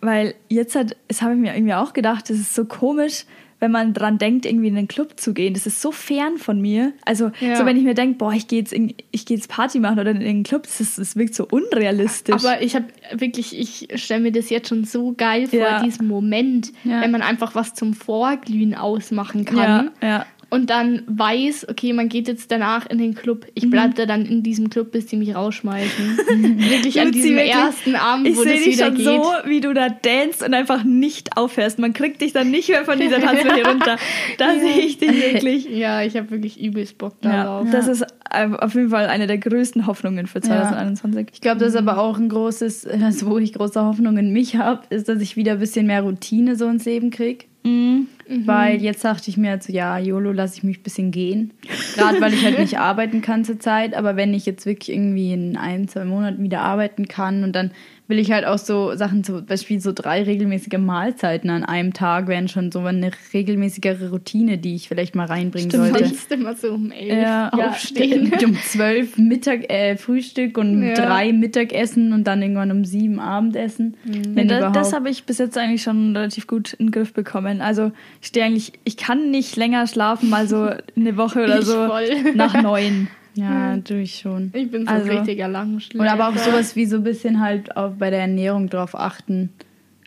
Weil jetzt hat, das habe ich mir irgendwie auch gedacht, das ist so komisch, wenn man dran denkt, irgendwie in einen Club zu gehen. Das ist so fern von mir. Also, Ja. so wenn ich mir denke, boah, ich gehe jetzt, in- ich gehe jetzt Party machen oder in einen Club, das, ist, das wirkt so unrealistisch. Aber ich habe wirklich, ich stelle mir das jetzt schon so geil vor, Ja. diesen Moment, Ja. wenn man einfach was zum Vorglühen ausmachen ja, kann. ja. Und dann weiß, okay, man geht jetzt danach in den Club. Ich Mhm. bleib da dann in diesem Club, bis die mich rausschmeißen. wirklich an diesem wirklich, ersten Abend, Ich wo sehe das dich wieder schon geht. so, wie du da danst und einfach nicht aufhörst. Man kriegt dich dann nicht mehr von dieser Tanzfläche runter. Da sehe ich dich wirklich. Ja, ich habe wirklich übelst Bock Ja, darauf. das ist auf jeden Fall eine der größten Hoffnungen für 2021. Ich glaube, das ist aber auch ein großes, also wo ich große Hoffnung in mich habe, ist, dass ich wieder ein bisschen mehr Routine so ins Leben kriege. Mhm. Weil jetzt dachte ich mir halt so, ja, YOLO, lasse ich mich ein bisschen gehen. Gerade weil ich halt nicht arbeiten kann zurzeit. Aber wenn ich jetzt wirklich irgendwie in ein, zwei Monaten wieder arbeiten kann und dann will ich halt auch so Sachen, zum Beispiel so drei regelmäßige Mahlzeiten an einem Tag wären schon so eine regelmäßigere Routine, die ich vielleicht mal reinbringen Stimmt, sollte. Sonst immer so um elf Ja. Ja, aufstehen. um zwölf Mittag, äh, Frühstück und um Ja. drei Mittagessen und dann irgendwann um sieben Abendessen. Ja, Wenn da, überhaupt. das habe ich bis jetzt eigentlich schon relativ gut in den Griff bekommen. Also ich stehe eigentlich, ich kann nicht länger schlafen, mal so eine Woche oder Ich so nach neun. ja, durch schon. Ich bin so Also- ein richtiger Langschläfer. Und aber auch sowas wie so ein bisschen halt auch bei der Ernährung drauf achten.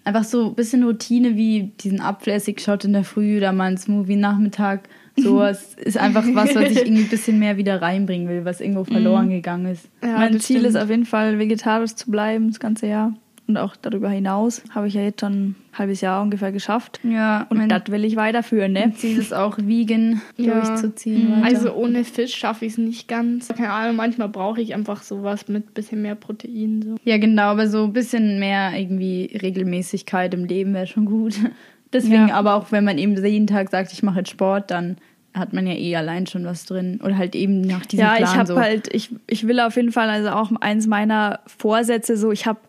Einfach so ein bisschen Routine wie diesen Abflässig-Shot in der Früh oder mal ein Smoothie Nachmittag. Sowas ist einfach was, was ich irgendwie ein bisschen mehr wieder reinbringen will, was irgendwo verloren gegangen ist. Ja, mein Ziel stimmt. ist auf jeden Fall, vegetarisch zu bleiben das ganze Jahr. Und auch darüber hinaus habe ich ja jetzt schon ein halbes Jahr ungefähr geschafft. Ja, Und das will ich weiterführen, ne? Ziel ist auch, vegan Ja. durchzuziehen. Weiter. Also ohne Fisch schaffe ich es nicht ganz. Keine Ahnung, manchmal brauche ich einfach sowas mit bisschen mehr Protein. So. Ja, genau, aber so ein bisschen mehr irgendwie Regelmäßigkeit im Leben wäre schon gut. Deswegen, Ja. aber auch wenn man eben jeden Tag sagt, ich mache jetzt Sport, dann hat man ja eh allein schon was drin. Oder halt eben nach diesem Ja, Plan ich habe so. halt, ich, ich will auf jeden Fall, also auch eins meiner Vorsätze, so ich habe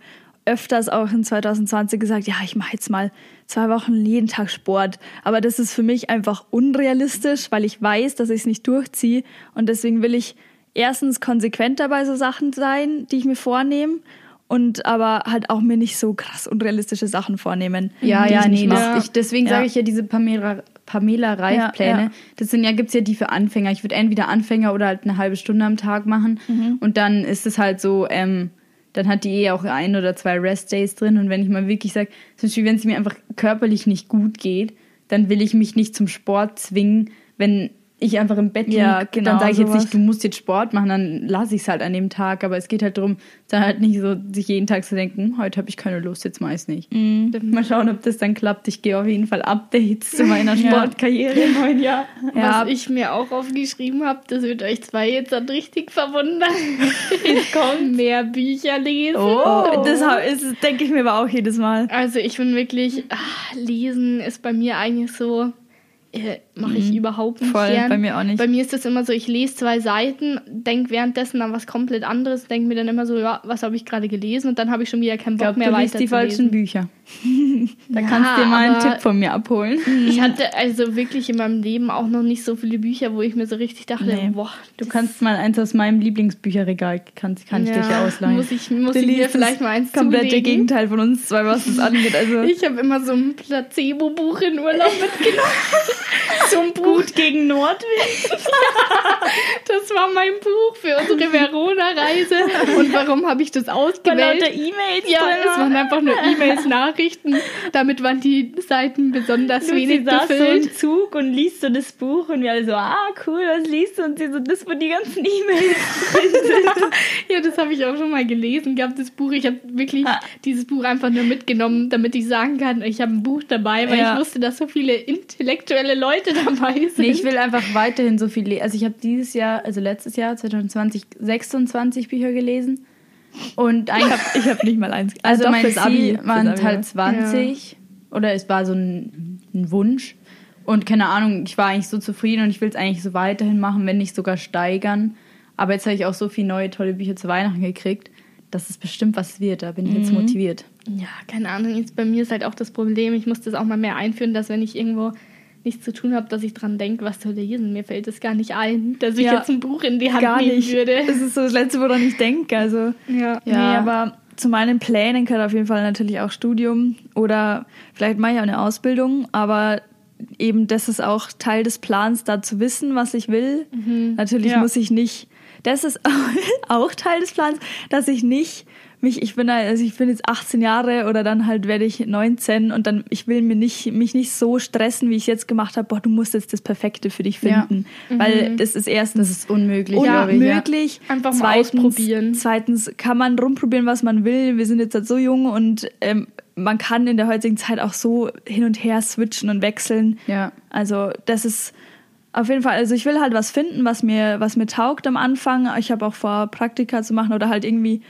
öfters auch in 2020 gesagt, ja, ich mache jetzt mal zwei Wochen jeden Tag Sport. Aber das ist für mich einfach unrealistisch, weil ich weiß, dass ich es nicht durchziehe. Und deswegen will ich erstens konsequenter bei so Sachen sein, die ich mir vornehme. Und aber halt auch mir nicht so krass unrealistische Sachen vornehmen. ja, ja, nee, das, ich, deswegen Ja. sage ich ja diese Pamela, Pamela Reif-Pläne. Ja, ja. Das sind ja, gibt's ja die für Anfänger. Ich würde entweder Anfänger oder halt eine halbe Stunde am Tag machen. Mhm. Und dann ist es halt so, ähm, dann hat die eh auch ein oder zwei Rest-Days drin. Und wenn ich mal wirklich sage, zum Beispiel, wenn es mir einfach körperlich nicht gut geht, dann will ich mich nicht zum Sport zwingen, wenn ich einfach im Bett liege, Ja, genau, dann sage ich jetzt sowas. nicht, du musst jetzt Sport machen, dann lasse ich es halt an dem Tag. Aber es geht halt darum, dann halt nicht so, sich jeden Tag zu denken, heute habe ich keine Lust, jetzt meist nicht. Mal schauen, ob das dann klappt. Ich gehe auf jeden Fall Updates zu meiner Ja. Sportkarriere im neuen Jahr. Ja. Was ich mir auch aufgeschrieben habe, das wird euch zwei jetzt dann richtig verwundern. Ich komme mehr Bücher lesen. Oh, das hab- ist, denke ich mir aber auch jedes Mal. Also ich bin wirklich, ah, lesen ist bei mir eigentlich so, äh, mache ich überhaupt nicht Mhm. Voll, gern. bei mir auch nicht. Bei mir ist das immer so, ich lese zwei Seiten, denke währenddessen an was komplett anderes, denke mir dann immer so, ja, was habe ich gerade gelesen und dann habe ich schon wieder keinen Bock glaube, mehr du liest weiter die falschen. Bücher. Da Ja, kannst du dir mal einen Tipp von mir abholen. Ich hatte also wirklich in meinem Leben auch noch nicht so viele Bücher, wo ich mir so richtig dachte, Nee. boah, Du kannst mal eins aus meinem Lieblingsbücherregal, kann, kann ich ja, dir ausleihen. Muss ich, muss ich mir liest vielleicht mal eins komplette zulegen. Gegenteil von uns zwei, was das angeht. Also Ich habe immer so ein Placebo-Buch in Urlaub mitgenommen. so ein Buch. gut gegen Nordwind. Das war mein Buch für unsere Verona-Reise. Und warum habe ich das Von ausgewählt? lauter E-Mails Ja, es waren einfach nur E-Mails, Nachrichten. Damit waren die Seiten besonders Lucy wenig saß so im befüllt. Zug und liest so das Buch und wir alle so, ah, cool, was liest du? Und sie so, das, wo die ganzen E-Mails drin sind. Ja, das habe ich auch schon mal gelesen gehabt, das Buch. Ich habe wirklich Ah. dieses Buch einfach nur mitgenommen, damit ich sagen kann, ich habe ein Buch dabei, weil Ja. ich wusste, dass so viele intellektuelle Leute dabei sind. Nee, ich will einfach weiterhin so viel lesen. Also ich habe dieses Jahr, also letztes Jahr, 2020, 26 Bücher gelesen. Und Ich eigentlich, habe ich hab nicht mal eins. also doch, mein Abi. Ziel Fürs waren Abi, halt ja. 20. Oder es war so ein, ein Wunsch. Und keine Ahnung, ich war eigentlich so zufrieden und ich will es eigentlich so weiterhin machen, wenn nicht sogar steigern. Aber jetzt habe ich auch so viele neue tolle Bücher zu Weihnachten gekriegt, dass es bestimmt was wird. Da bin ich jetzt motiviert. Ja, keine Ahnung. Jetzt bei mir ist halt auch das Problem, ich muss das auch mal mehr einführen, dass wenn ich irgendwo nichts zu tun habe, dass ich dran denke, was zu lesen. Mir fällt es gar nicht ein, dass ich Ja, jetzt ein Buch in die Hand Gar nehmen nicht. würde. Das ist so das Letzte, woran ich denke. Also, Ja. Nee, aber zu meinen Plänen gehört auf jeden Fall natürlich auch Studium oder vielleicht mache ich auch eine Ausbildung, aber eben das ist auch Teil des Plans, da zu wissen, was ich will. Natürlich Ja. muss ich nicht, das ist auch Teil des Plans, dass ich nicht mich, ich bin, also ich bin jetzt 18 Jahre oder dann halt werde ich 19 und dann, ich will mir nicht, mich nicht so stressen, wie ich es jetzt gemacht habe, boah, du musst jetzt das Perfekte für dich Ja. finden. Weil das ist erstens Das ist unmöglich, Ja, glaube ich. Ja. unmöglich. Einfach mal ausprobieren. Zweitens kann man rumprobieren, was man will. Wir sind jetzt halt so jung und ähm, man kann in der heutigen Zeit auch so hin und her switchen und wechseln. Ja. Also das ist auf jeden Fall, also ich will halt was finden, was mir, was mir taugt am Anfang. Ich habe auch vor, Praktika zu machen oder halt irgendwie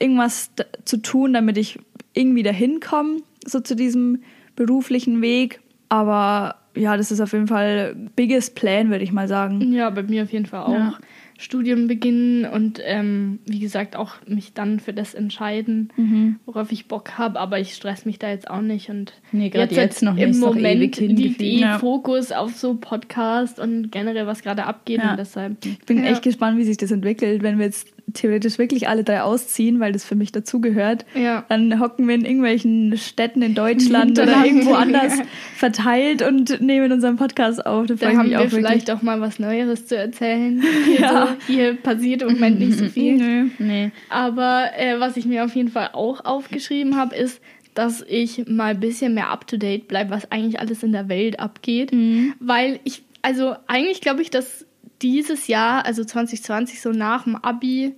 irgendwas zu tun, damit ich irgendwie dahin komme, so zu diesem beruflichen Weg. Aber ja, das ist auf jeden Fall biggest plan, würde ich mal sagen. Ja, bei mir auf jeden Fall auch. Ja. Studium beginnen und ähm, wie gesagt auch mich dann für das entscheiden, Mhm. worauf ich Bock habe, aber ich stress mich da jetzt auch nicht und Nee, gerade halt jetzt noch nicht, im noch Moment liegt eh Ja. Fokus auf so Podcast und generell was gerade abgeht Ja. und deshalb Ich bin ja. echt gespannt, wie sich das entwickelt, wenn wir jetzt theoretisch wirklich alle drei ausziehen, weil das für mich dazugehört. Ja. Dann hocken wir in irgendwelchen Städten in Deutschland oder irgendwo anders verteilt und nehmen unseren Podcast auf. Da Da haben wir auch vielleicht auch mal was Neueres zu erzählen. Hier, Ja. so, hier passiert im Moment nicht so viel. Nö. Nee. Aber äh, was ich mir auf jeden Fall auch aufgeschrieben habe, ist, dass ich mal ein bisschen mehr up-to-date bleibe, was eigentlich alles in der Welt abgeht. Weil ich, also eigentlich glaube ich, dass dieses Jahr, also 2020, so nach dem Abi,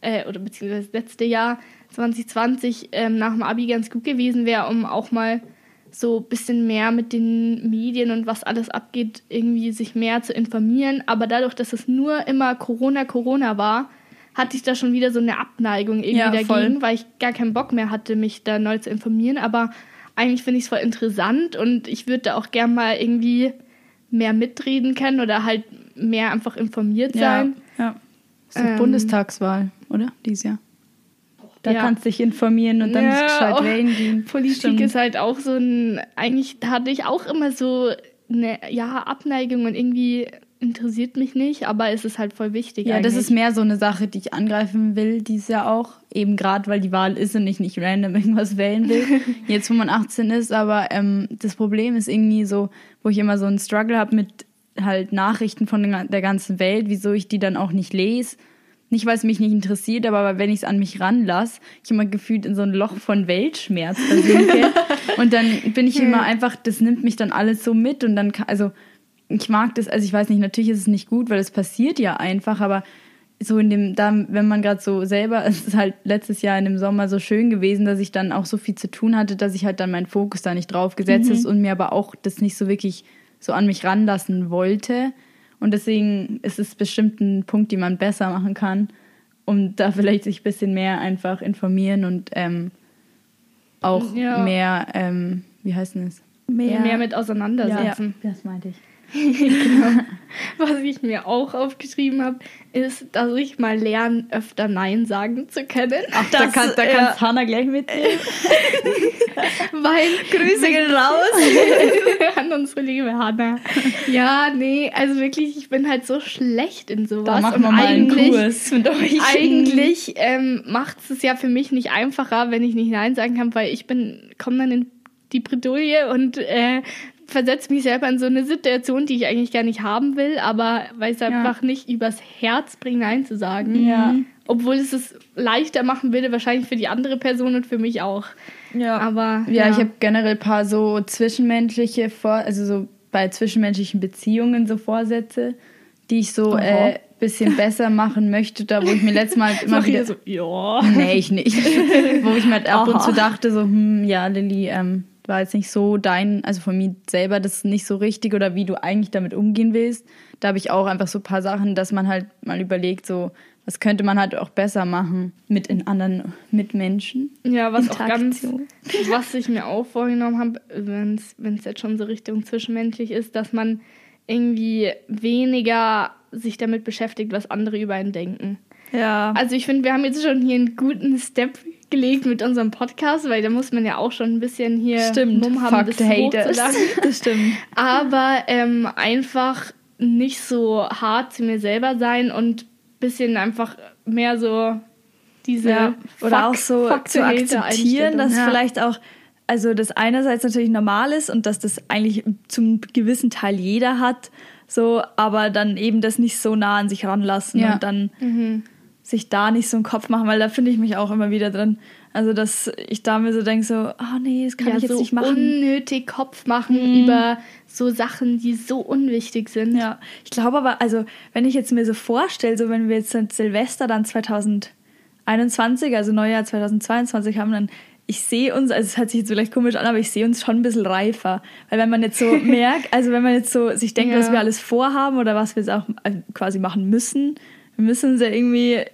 äh, oder beziehungsweise das letzte Jahr, 2020, ähm, nach dem Abi ganz gut gewesen wäre, um auch mal so ein bisschen mehr mit den Medien und was alles abgeht, irgendwie sich mehr zu informieren. Aber dadurch, dass es nur immer Corona, Corona war, hatte ich da schon wieder so eine Abneigung irgendwie Ja, dagegen, voll. weil ich gar keinen Bock mehr hatte, mich da neu zu informieren. Aber eigentlich finde ich es voll interessant und ich würde da auch gern mal irgendwie mehr mitreden können oder halt mehr einfach informiert Ja, sein. ja. Ist doch Ähm. Bundestagswahl, oder? Dieses Jahr. Da Ja. kannst du dich informieren und dann Ja, gescheit auch wählen gehen. Politik Stimmt. ist halt auch so ein, eigentlich hatte ich auch immer so eine, ja, Abneigung und irgendwie interessiert mich nicht, aber es ist halt voll wichtig. Ja, das eigentlich. ist mehr so eine Sache, die ich angreifen will dieses Jahr auch. Eben gerade, weil die Wahl ist und ich nicht random irgendwas wählen will. Jetzt, wo man 18 ist. Aber ähm, das Problem ist irgendwie so, wo ich immer so einen Struggle habe mit halt Nachrichten von der ganzen Welt, wieso ich die dann auch nicht lese. Nicht, weil es mich nicht interessiert, aber wenn ich es an mich ranlasse, ich immer gefühlt in so ein Loch von Weltschmerz versinke. und dann bin ich immer einfach, das nimmt mich dann alles so mit und dann, also ich mag das, also ich weiß nicht, natürlich ist es nicht gut, weil es passiert ja einfach, aber so in dem, da, wenn man gerade so selber, es ist halt letztes Jahr in dem Sommer so schön gewesen, dass ich dann auch so viel zu tun hatte, dass ich halt dann meinen Fokus da nicht drauf gesetzt mhm. und mir aber auch das nicht so wirklich so an mich ranlassen wollte. Und deswegen ist es bestimmt ein Punkt, den man besser machen kann, um da vielleicht sich ein bisschen mehr einfach informieren und ähm, auch ja. mehr, ähm, wie heißt denn es? Mehr, mehr mit auseinandersetzen. Ja, das meinte ich. Genau. Was ich mir auch aufgeschrieben habe, ist, dass ich mal lerne, öfter Nein sagen zu können. Ach, das, da kann, da äh, Hanna gleich mitnehmen. Weil Grüße gehen raus an unsere liebe Hanna. Ja, nee, also wirklich, ich bin halt so schlecht in sowas. Da machen wir mal einen Kurs mit euch. Eigentlich ähm, macht es ja für mich nicht einfacher, wenn ich nicht Nein sagen kann, weil ich bin, komme dann in die Bredouille und äh, versetze mich selber in so eine Situation, die ich eigentlich gar nicht haben will, aber weil es ja. einfach nicht übers Herz bringt, Nein zu sagen. Ja. Obwohl es es leichter machen würde, wahrscheinlich für die andere Person und für mich auch. Ja. Aber. Ja, ja. ich habe generell ein paar so zwischenmenschliche Vor also so bei zwischenmenschlichen Beziehungen so Vorsätze, die ich so äh, bisschen besser machen möchte, da wo ich mir letztes Mal immer wieder so, ja. Nee, ich nicht. wo ich mir ab Aha. und zu dachte so, hm, ja, Lilly, ähm, war jetzt nicht so dein, also von mir selber das ist nicht so richtig oder wie du eigentlich damit umgehen willst. Da habe ich auch einfach so ein paar Sachen, dass man halt mal überlegt, so, was könnte man halt auch besser machen mit in anderen Mitmenschen. Ja, was auch ganz, was ich mir auch vorgenommen habe, wenn es jetzt schon so Richtung zwischenmenschlich ist, dass man irgendwie weniger sich damit beschäftigt, was andere über einen denken. Ja. Also ich finde, wir haben jetzt schon hier einen guten Step gelegt mit unserem Podcast, weil da muss man ja auch schon ein bisschen hier stimmt. Haben, Fuck das haters. Das stimmt. Aber ähm, einfach nicht so hart zu mir selber sein und ein bisschen einfach mehr so diese ja. oder Fuck, auch so Fuck zu akzeptieren, dass ja. vielleicht auch also das einerseits natürlich normal ist und dass das eigentlich zum gewissen Teil jeder hat, so, aber dann eben das nicht so nah an sich ranlassen ja. und dann mhm sich da nicht so einen Kopf machen, weil da finde ich mich auch immer wieder drin. Also, dass ich da mir so denke, so, oh nee, das kann ja, ich jetzt so nicht machen. unnötig Kopf machen mhm. über so Sachen, die so unwichtig sind. Ja, ich glaube aber, also, wenn ich jetzt mir so vorstelle, so wenn wir jetzt Silvester dann 2021, also Neujahr 2022 haben, dann ich sehe uns, also es hört sich jetzt vielleicht komisch an, aber ich sehe uns schon ein bisschen reifer. Weil wenn man jetzt so merkt, also wenn man jetzt so sich denkt, ja. was wir alles vorhaben oder was wir jetzt auch äh, quasi machen müssen, wir müssen uns ja irgendwie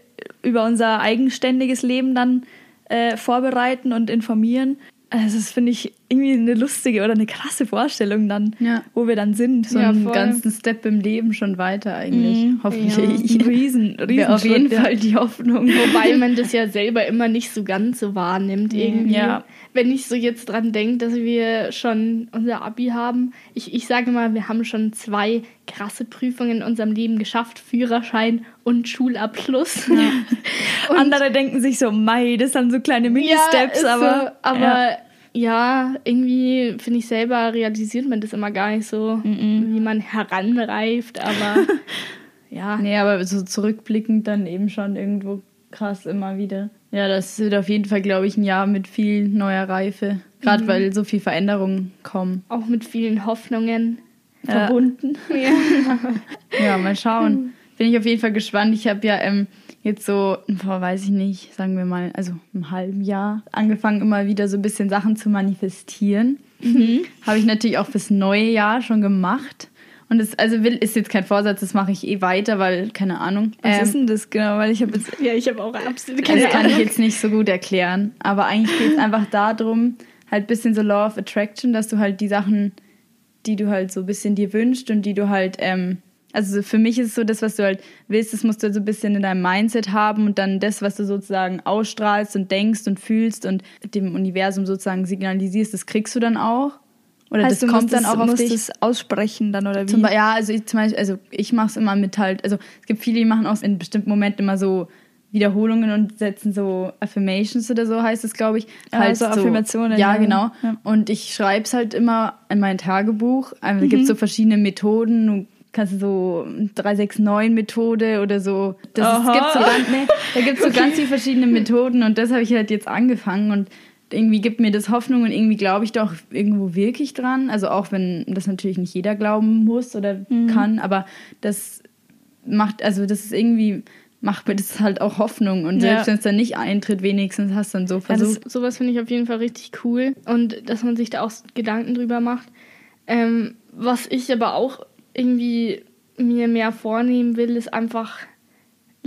über unser eigenständiges Leben dann äh, vorbereiten und informieren. Also das finde ich irgendwie eine lustige oder eine krasse Vorstellung dann, ja. wo wir dann sind. So ja, einen ganzen Step im Leben schon weiter eigentlich, mhm. hoffentlich. Ja. Riesen, riesen auf jeden Fall die Hoffnung. Wobei man das ja selber immer nicht so ganz so wahrnimmt irgendwie. Ja. Wenn ich so jetzt dran denke, dass wir schon unser Abi haben. Ich, ich sage mal, wir haben schon zwei krasse Prüfungen in unserem Leben geschafft. Führerschein und Schulabschluss. Und Andere denken sich so, mei, das sind so kleine Mini-Steps, aber... So, aber ja, irgendwie finde ich selber realisiert man das immer gar nicht so, mm -mm. wie man heranreift, aber ja. Nee, aber so zurückblickend dann eben schon irgendwo krass immer wieder. Ja, das wird auf jeden Fall, glaube ich, ein Jahr mit viel neuer Reife. Gerade mhm. weil so viel Veränderungen kommen. Auch mit vielen Hoffnungen verbunden. Ja, ja mal schauen. Bin ich auf jeden Fall gespannt. Ich habe ja ähm, jetzt so, boah, weiß ich nicht, sagen wir mal, also im halben Jahr angefangen, immer wieder so ein bisschen Sachen zu manifestieren. Mhm. Habe ich natürlich auch fürs neue Jahr schon gemacht. Und das also will, ist jetzt kein Vorsatz, das mache ich eh weiter, weil, keine Ahnung. Was ähm, ist denn das genau? Weil ich habe jetzt. Ja, ich habe auch absolut keine Das kann ich jetzt nicht so gut erklären. Aber eigentlich geht es einfach darum, halt ein bisschen so Law of Attraction, dass du halt die Sachen, die du halt so ein bisschen dir wünschst und die du halt ähm, also für mich ist es so, das, was du halt willst, das musst du so ein bisschen in deinem Mindset haben und dann das, was du sozusagen ausstrahlst und denkst und fühlst und dem Universum sozusagen signalisierst, das kriegst du dann auch. Oder heißt, das kommt dann auch auf dich. Das aussprechen dann oder wie? Zum, ja, also ich zum Beispiel, also ich mache es immer mit halt, also es gibt viele, die machen auch in bestimmten Momenten immer so Wiederholungen und setzen so Affirmations oder so heißt es, glaube ich. Ja, halt so Affirmationen. Ja, ja. genau. Ja. Und ich schreibe es halt immer in mein Tagebuch. Also, mhm. gibt so verschiedene Methoden. Kannst du so 369-Methode oder so. Das ist, gibt so ganz, nee, da gibt es so okay. ganz viele verschiedene Methoden und das habe ich halt jetzt angefangen und irgendwie gibt mir das Hoffnung und irgendwie glaube ich doch irgendwo wirklich dran. Also auch wenn das natürlich nicht jeder glauben muss oder Mhm. kann, aber das macht, also das ist irgendwie, macht mir das halt auch Hoffnung. Und Ja. selbst wenn es dann nicht eintritt, wenigstens hast du dann so Ja, das, versucht. sowas finde ich auf jeden Fall richtig cool und dass man sich da auch Gedanken drüber macht. Ähm, was ich aber auch irgendwie mir mehr vornehmen will, ist einfach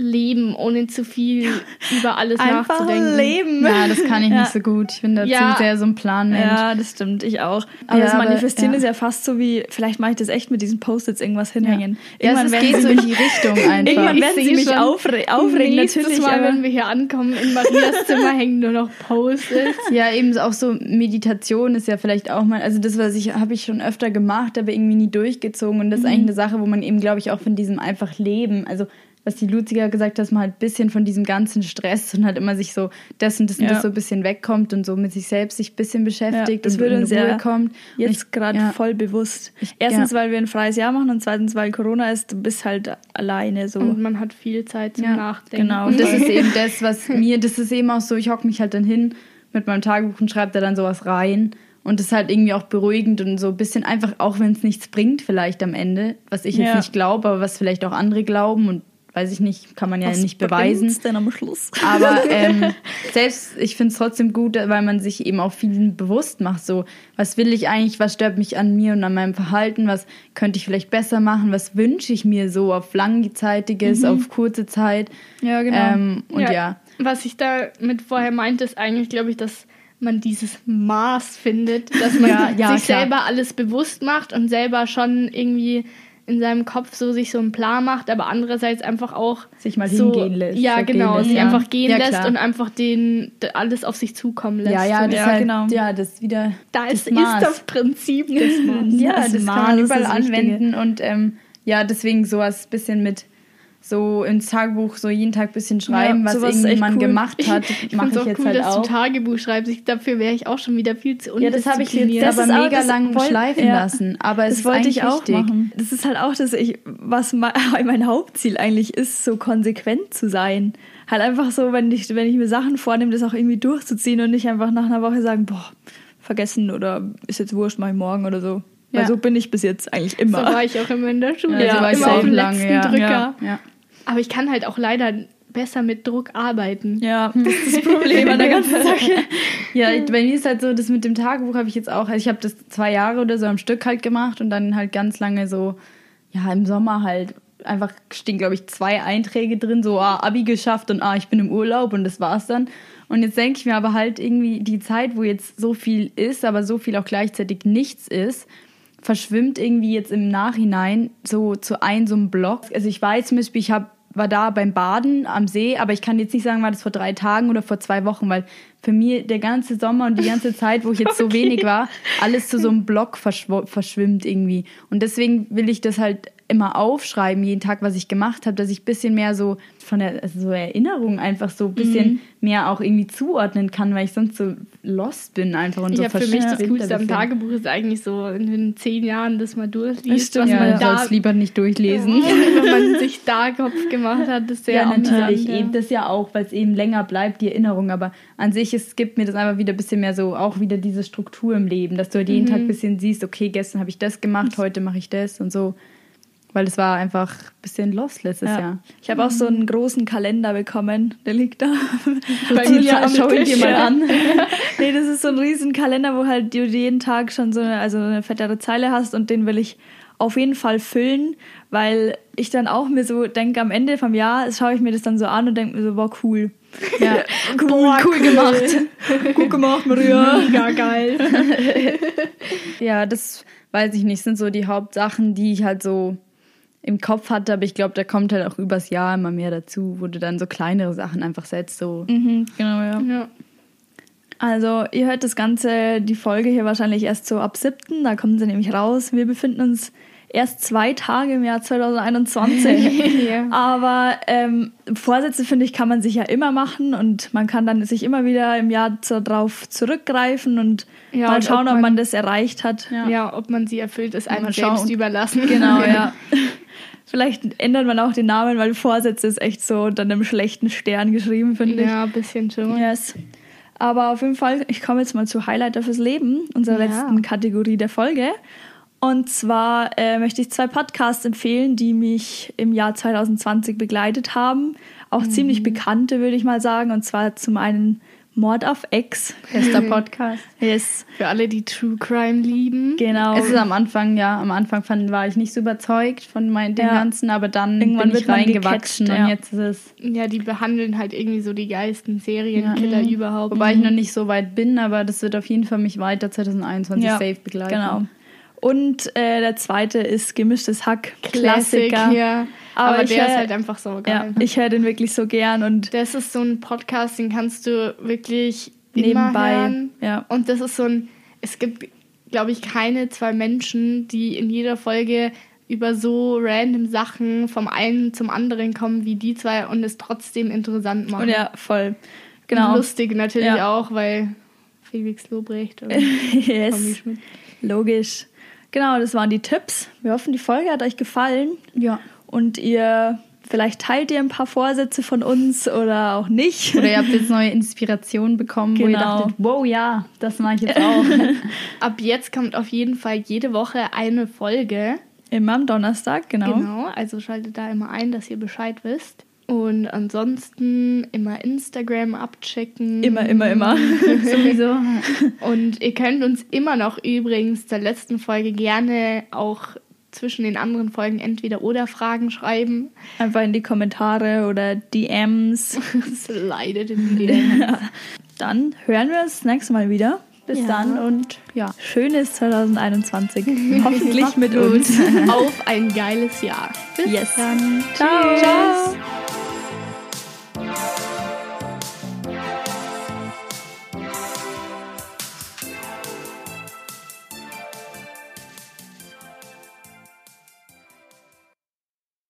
leben, ohne zu viel über alles Einfach nachzudenken. leben. ja, das kann ich Ja. nicht so gut. Ich bin dazu Ja. sehr so ein Planmensch. Ja, das stimmt, ich auch. Aber Ja, das aber- Manifestieren ja. ist ja fast so wie, vielleicht mache ich das echt mit diesen Post-its irgendwas hinhängen. Ja, es werden geht sie so in die Richtung einfach. irgendwann Ich werden sie mich aufre aufregen, natürlich. Mal, aber wenn wir hier ankommen, in Marias Zimmer hängen nur noch Post-its. Ja, eben auch so Meditation ist ja vielleicht auch mal, also das, was ich, habe ich schon öfter gemacht, aber irgendwie nie durchgezogen. Und das ist eigentlich eine Sache, wo man eben, glaube ich, auch von diesem einfach Leben, also was die Luziger gesagt hat, dass man halt ein bisschen von diesem ganzen Stress und halt immer sich so das und das und Ja. das so ein bisschen wegkommt und so mit sich selbst sich ein bisschen beschäftigt das und würde in uns Ruhe ja kommt. Jetzt ich- gerade ja. voll bewusst. Erstens, weil wir ein freies Jahr machen und zweitens, weil Corona ist, du bist halt alleine so. Und man hat viel Zeit zum Ja, Nachdenken. genau. Und das ist eben das, was mir, das ist eben auch so, ich hocke mich halt dann hin mit meinem Tagebuch und schreibe da dann sowas rein. Und das ist halt irgendwie auch beruhigend und so ein bisschen einfach, auch wenn es nichts bringt, vielleicht am Ende, was ich jetzt Ja. nicht glaube, aber was vielleicht auch andere glauben und weiß ich nicht, kann man ja Was nicht beweisen. denn am Schluss? Aber ähm, selbst, ich finde es trotzdem gut, weil man sich eben auch viel bewusst macht. So, was will ich eigentlich, was stört mich an mir und an meinem Verhalten, was könnte ich vielleicht besser machen, was wünsche ich mir so auf langzeitiges, auf kurze Zeit. Ja, genau. Ähm, und ja. Was ich damit vorher meinte, ist eigentlich, glaube ich, dass man dieses Maß findet, dass man Ja, ja, sich klar. selber alles bewusst macht und selber schon irgendwie in seinem Kopf so sich so einen Plan macht, aber andererseits einfach auch Sich mal so, hingehen lässt, Ja, so genau, lässt, sich ja. einfach gehen Ja, lässt klar. und einfach den alles auf sich zukommen lässt. Ja, ja, so. das Ja, ist halt, genau. ja, das wieder da das ist, ist Maß. das Prinzip des Maßes. Ja, Das das, Maß kann man überall anwenden und ähm, ja, deswegen sowas bisschen mit so ins Tagebuch so jeden Tag bisschen schreiben, Ja, was man cool. gemacht hat, Ich mache es ich auch jetzt cool, halt dass auch. du Tagebuch schreibst. Ich, dafür wäre ich auch schon wieder viel zu Ja, das habe ich jetzt undiszipliniert. Das aber auch- mega lang wollt- schleifen ja. lassen. Aber es Das ist wollte ich auch wichtig. machen. Das ist halt auch, dass ich, was mein, mein Hauptziel eigentlich ist, so konsequent zu sein. Halt einfach so, wenn ich, wenn ich mir Sachen vornehme, das auch irgendwie durchzuziehen und nicht einfach nach einer Woche sagen, boah, vergessen oder ist jetzt wurscht, mach ich morgen oder so. Weil Ja. so bin ich bis jetzt eigentlich So immer. war ich auch immer in der Schule. Ja, so war ich immer auf dem letzten ja. Drücker. Ja. Aber ich kann halt auch leider besser mit Druck arbeiten. ja, das ist das Problem an der ganzen Sache. Ja, bei mir ist halt so, das mit dem Tagebuch habe ich jetzt auch, also ich habe das zwei Jahre oder so am Stück halt gemacht und dann halt ganz lange so, ja, im Sommer halt einfach stehen, glaube ich, zwei Einträge drin, so, ah, Abi geschafft und ah, ich bin im Urlaub und das war's dann. Und jetzt denke ich mir aber halt irgendwie die Zeit, wo jetzt so viel ist, aber so viel auch gleichzeitig nichts ist, verschwimmt irgendwie jetzt im Nachhinein so zu einem so einem Block. Also ich weiß zum Beispiel, ich hab, war da beim Baden am See, aber ich kann jetzt nicht sagen, war das vor drei Tagen oder vor zwei Wochen, weil für mich der ganze Sommer und die ganze Zeit, wo ich jetzt so wenig war, alles zu so einem Block verschw verschwimmt irgendwie. Und deswegen will ich das halt immer aufschreiben, jeden Tag, was ich gemacht habe, dass ich ein bisschen mehr so von der also so Erinnerung einfach so ein bisschen mehr auch irgendwie zuordnen kann, weil ich sonst so lost bin einfach und so Ja, für mich das Coolste am. Tagebuch ist eigentlich so in den zehn Jahren, dass man durchliest, Stimmt, was Ja, man da, es lieber nicht durchlesen. wenn man sich da Kopf gemacht hat, ist sehr Ja, natürlich, amüsant, eben das ja auch, weil es eben länger bleibt, die Erinnerung. Aber an sich, es gibt mir das einfach wieder ein bisschen mehr so, auch wieder diese Struktur im Leben, dass du halt jeden Tag ein bisschen siehst, okay, gestern habe ich das gemacht, heute mache ich das und so. Weil es war einfach ein bisschen lost letztes Ja. Jahr. Ich habe auch so einen großen Kalender bekommen, der liegt da. Bei am schau ihn Tisch, dir mal an. nee, das ist so ein riesen Kalender, wo halt du jeden Tag schon so eine, also eine fettere Zeile hast und den will ich auf jeden Fall füllen, weil ich dann auch mir so denke, am Ende vom Jahr schaue ich mir das dann so an und denke mir so, boah, cool. Ja, Cool, Boah, cool gemacht. Gut gemacht, Maria. Mega geil. ja, das weiß ich nicht, sind so die Hauptsachen, die ich halt so im Kopf hatte, aber ich glaube, da kommt halt auch übers Jahr immer mehr dazu, wo du dann so kleinere Sachen einfach setzt, so Mhm, genau, ja. Ja. Also, ihr hört das Ganze, die Folge hier wahrscheinlich erst so ab 7. Da kommen sie nämlich raus. Wir befinden uns erst zwei Tage im Jahr 2021. Ja. Aber ähm, Vorsätze, finde ich, kann man sich ja immer machen und man kann dann sich immer wieder im Jahr zu, drauf zurückgreifen und Ja, mal und schauen, ob ob man, man- das erreicht hat. Ja. ob man sie erfüllt, ist einem selbst schauen. überlassen. Genau, ja. Vielleicht ändert man auch den Namen, weil Vorsätze ist echt so unter einem schlechten Stern geschrieben, finde ich. Ja, ein bisschen schon. Yes. Aber auf jeden Fall, ich komme jetzt mal zu Highlighter fürs Leben, unserer Ja. letzten Kategorie der Folge. Und zwar äh, möchte ich zwei Podcasts empfehlen, die mich im Jahr 2020 begleitet haben. Auch Mhm. ziemlich bekannte, würde ich mal sagen. Und zwar zum einen Mord auf Ex. Bester Podcast. Yes, Für alle, die True Crime lieben. genau. Es ist am Anfang, ja, am Anfang fand, war ich nicht so überzeugt von mein, dem Ja. Ganzen, aber dann Irgendwann bin ich reingewachsen gecatcht, und ja. jetzt ist es. Ja, die behandeln halt irgendwie so die geilsten Serienkiller Mhm. überhaupt. Wobei ich noch nicht so weit bin, aber das wird auf jeden Fall mich weiter 2021 Ja, safe begleiten. Genau. Und äh, der zweite ist Gemischtes Hack. Classic, Klassiker. Ja. Aber Aber, der hör- ist halt einfach so Ja, geil. ich höre den wirklich so gern und Das ist so ein Podcast, den kannst du wirklich nebenbei. hören. Ja. Und das ist so ein, es gibt, glaube ich, keine zwei Menschen, die in jeder Folge über so random Sachen vom einen zum anderen kommen wie die zwei und es trotzdem interessant machen. Und ja, voll. Und Genau. lustig natürlich Ja. auch, weil Felix Lobrecht und Tommy yes. Schmidt. Logisch. Genau, das waren die Tipps. Wir hoffen, die Folge hat euch gefallen Ja. Und ihr vielleicht teilt ihr ein paar Vorsätze von uns oder auch nicht. Oder ihr habt jetzt neue Inspirationen bekommen, wo ihr Genau. dachtet, wow, ja, das mache ich jetzt auch. Ab jetzt kommt auf jeden Fall jede Woche eine Folge. Immer am Donnerstag, genau. Genau, also schaltet da immer ein, dass ihr Bescheid wisst. Und ansonsten immer Instagram abchecken. Immer, immer, immer. Sowieso. Und ihr könnt uns immer noch übrigens der letzten Folge gerne auch zwischen den anderen Folgen entweder oder Fragen schreiben. Einfach in die Kommentare oder DMs. Es leidet in dir. Dann hören wir uns das nächste Mal wieder. Bis Ja. dann und Ja. schönes 2021. Hoffentlich mit uns. Auf ein geiles Jahr. Bis Yes. dann. Ciao. Tschüss.